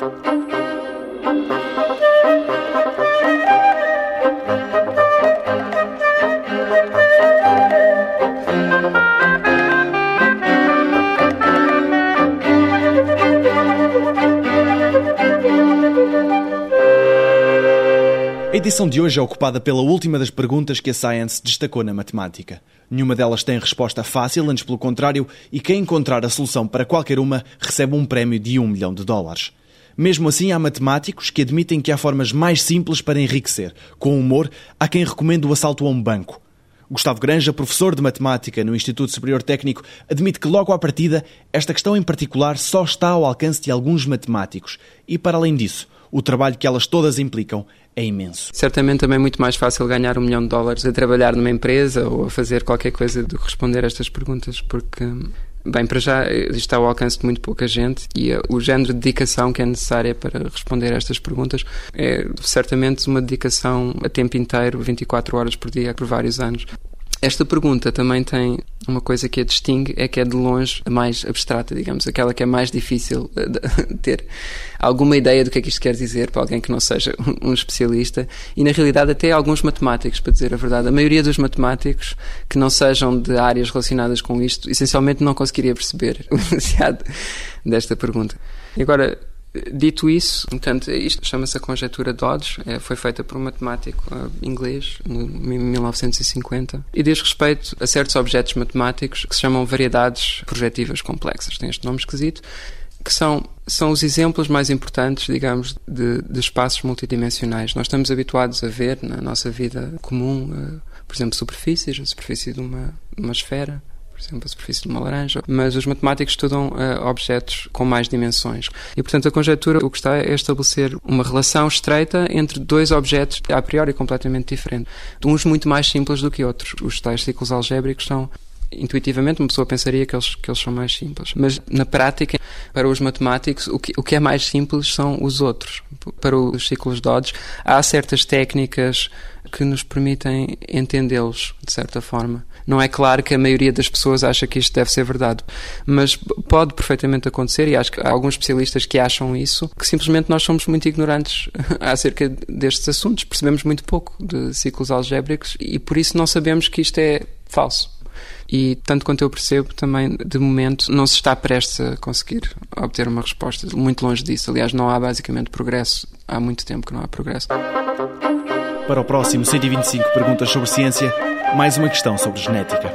A edição de hoje é ocupada pela última das perguntas que a Science destacou na matemática. Nenhuma delas tem resposta fácil, antes pelo contrário, e quem encontrar a solução para qualquer uma recebe um prémio de um milhão de dólares. Mesmo assim, há matemáticos que admitem que há formas mais simples para enriquecer. Com humor, há quem recomende o assalto a um banco. Gustavo Granja, professor de matemática no Instituto Superior Técnico, admite que logo à partida esta questão em particular só está ao alcance de alguns matemáticos e, para além disso, o trabalho que elas todas implicam é imenso. Certamente também é muito mais fácil ganhar um milhão de dólares a trabalhar numa empresa ou a fazer qualquer coisa do que responder a estas perguntas, porque Bem, para já está ao alcance de muito pouca gente e o género de dedicação que é necessária para responder a estas perguntas é certamente uma dedicação a tempo inteiro, 24 horas por dia, por vários anos. Esta pergunta também tem uma coisa que a distingue, é que é de longe a mais abstrata, digamos, aquela que é mais difícil de ter alguma ideia do que é que isto quer dizer para alguém que não seja um especialista e, na realidade, até alguns matemáticos, para dizer a verdade. A maioria dos matemáticos que não sejam de áreas relacionadas com isto, essencialmente não conseguiria perceber o enunciado desta pergunta. E agora, Dito isso, portanto, isto chama-se a conjetura Dodge, é, foi feita por um matemático uh, inglês em 1950 e diz respeito a certos objetos matemáticos que se chamam variedades projetivas complexas. Tem este nome esquisito, que são, são os exemplos mais importantes, digamos, de, de espaços multidimensionais. Nós estamos habituados a ver na nossa vida comum, uh, por exemplo, superfícies, a superfície de uma, uma esfera, por exemplo, a superfície de uma laranja, mas os matemáticos estudam uh, objetos com mais dimensões. E, portanto, a conjectura o que está é estabelecer uma relação estreita entre dois objetos a priori completamente diferentes. Uns muito mais simples do que outros. Os tais ciclos algébricos são intuitivamente uma pessoa pensaria que eles, que eles são mais simples. Mas na prática, para os matemáticos, o que, o que é mais simples são os outros. Para os ciclos Dodge, há certas técnicas que nos permitem entendê-los, de certa forma. Não é claro que a maioria das pessoas acha que isto deve ser verdade, mas pode perfeitamente acontecer e acho que há alguns especialistas que acham isso, que simplesmente nós somos muito ignorantes acerca destes assuntos, percebemos muito pouco de ciclos algébricos e por isso não sabemos que isto é falso. E, tanto quanto eu percebo, também, de momento, não se está prestes a conseguir obter uma resposta. Muito longe disso. Aliás, não há basicamente progresso. Há muito tempo que não há progresso. Para o próximo 125 Perguntas sobre Ciência, mais uma questão sobre genética.